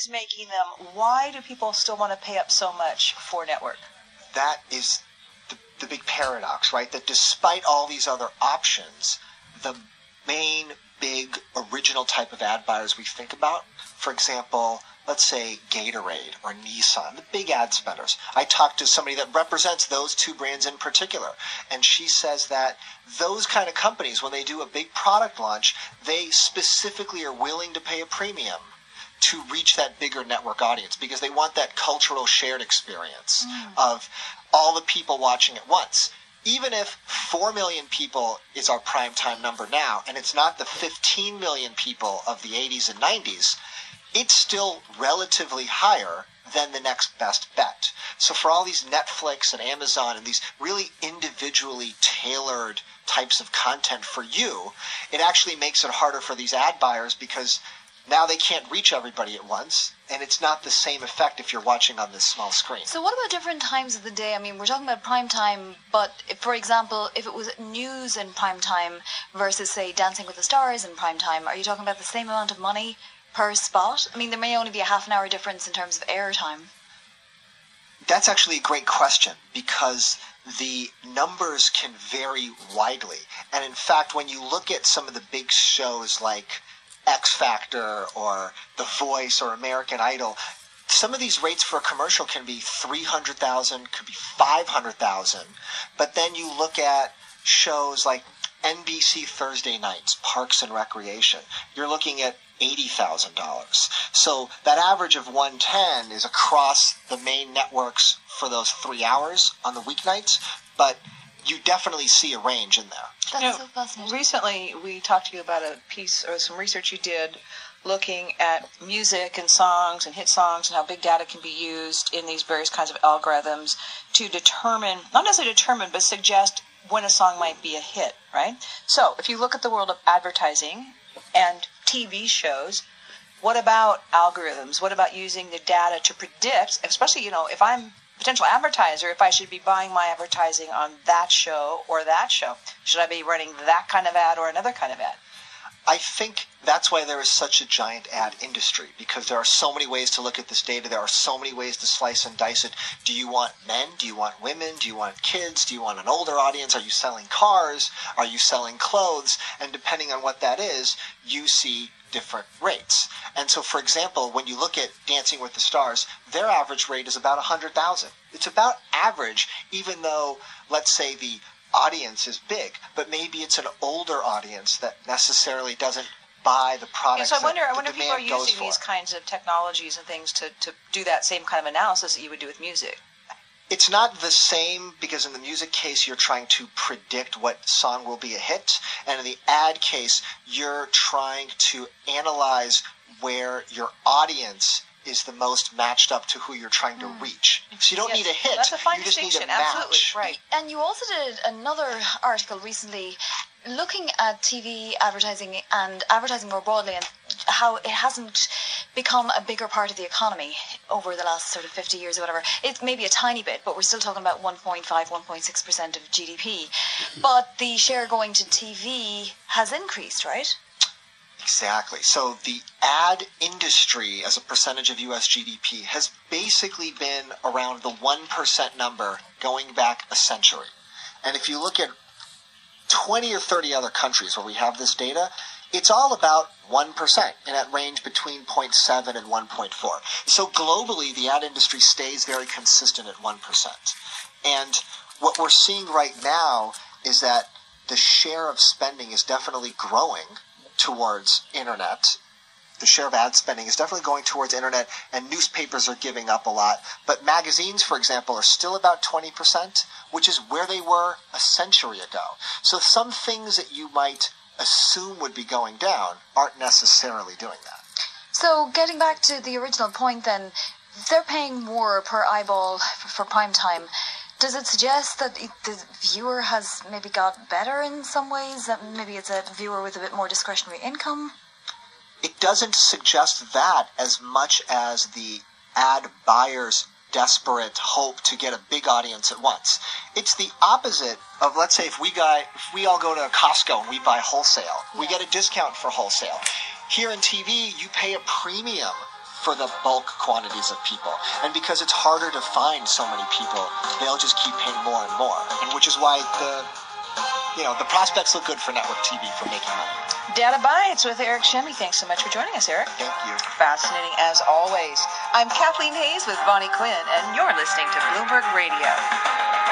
is making them, why do people still want to pay up so much for network? That is the, the big paradox, right? That despite all these other options, the main big original type of ad buyers we think about, for example, let's say Gatorade or Nissan, the big ad spenders. I talked to somebody that represents those two brands in particular, and she says that those kind of companies, when they do a big product launch, they specifically are willing to pay a premium to reach that bigger network audience because they want that cultural shared experience mm. of all the people watching at once. Even if 4 million people is our prime time number now, and it's not the 15 million people of the 80s and 90s, it's still relatively higher than the next best bet. So for all these Netflix and Amazon and these really individually tailored types of content for you, it actually makes it harder for these ad buyers because now they can't reach everybody at once and it's not the same effect if you're watching on this small screen. So what about different times of the day? I mean, we're talking about prime time, but if, for example, if it was news in prime time versus say Dancing with the Stars in prime time, are you talking about the same amount of money per spot? I mean, there may only be a half an hour difference in terms of airtime. That's actually a great question because the numbers can vary widely. And in fact, when you look at some of the big shows like X Factor or The Voice or American Idol, some of these rates for a commercial can be 300,000, could be 500,000. But then you look at shows like NBC Thursday nights, Parks and Recreation, you're looking at $80,000. So that average of 110 is across the main networks for those three hours on the weeknights, but you definitely see a range in there. That's You know, so fascinating. Recently, we talked to you about a piece or some research you did looking at music and songs and hit songs and how big data can be used in these various kinds of algorithms to determine, not necessarily determine, but suggest when a song might be a hit, right? So, if you look at the world of advertising and TV shows, what about algorithms? What about using the data to predict, especially, you know, if I'm a potential advertiser, if I should be buying my advertising on that show or that show? Should I be running that kind of ad or another kind of ad? I think that's why there is such a giant ad industry because there are so many ways to look at this data. There are so many ways to slice and dice it. Do you want men? Do you want women? Do you want kids? Do you want an older audience? Are you selling cars? Are you selling clothes? And depending on what that is, you see different rates. And so, for example, when you look at Dancing with the Stars, their average rate is about 100,000. It's about average, even though, let's say, the audience is big, but maybe it's an older audience that necessarily doesn't buy the Yeah, product. so I wonder, I wonder if people are using these kinds of technologies and things to, to do that same kind of analysis that you would do with music. It's not the same because in the music case you're trying to predict what song will be a hit, and in the ad case you're trying to analyze where your audience is the most matched up to who you're trying to mm. reach. So you don't Yes, need a hit. That's a fine you just need distinction. a match. Absolutely, right. And you also did another article recently looking at TV advertising and advertising more broadly and how it hasn't become a bigger part of the economy over the last sort of 50 years or whatever. It's maybe a tiny bit, but we're still talking about 1.5, 1.6% of GDP. Mm-hmm. But the share going to TV has increased, right? Exactly. So the ad industry as a percentage of US GDP has basically been around the 1% number going back a century. And if you look at 20 or 30 other countries where we have this data, it's all about 1% in that range between 0.7 and 1.4. So globally, the ad industry stays very consistent at 1%. And what we're seeing right now is that the share of spending is definitely growing towards internet. The share of ad spending is definitely going towards internet, and newspapers are giving up a lot. But magazines, for example, are still about 20%, which is where they were a century ago. So some things that you might assume would be going down aren't necessarily doing that. So, getting back to the original point, then, they're paying more per eyeball for, prime time. Does it suggest that it, the viewer has maybe got better in some ways? That maybe it's a viewer with a bit more discretionary income? It doesn't suggest that as much as the ad buyer's desperate hope to get a big audience at once. It's the opposite of let's say if we guy if we all go to Costco and we buy wholesale, we get a discount for wholesale. Here in TV, you pay a premium for the bulk quantities of people. And because it's harder to find so many people, they'll just keep paying more and more. And which is why the you know, the prospects look good for network TV for making money. Data Bites with Eric Chemi. Thanks so much for joining us, Eric. Thank you. Fascinating as always. I'm Kathleen Hays with Vonnie Quinn, and you're listening to Bloomberg Radio.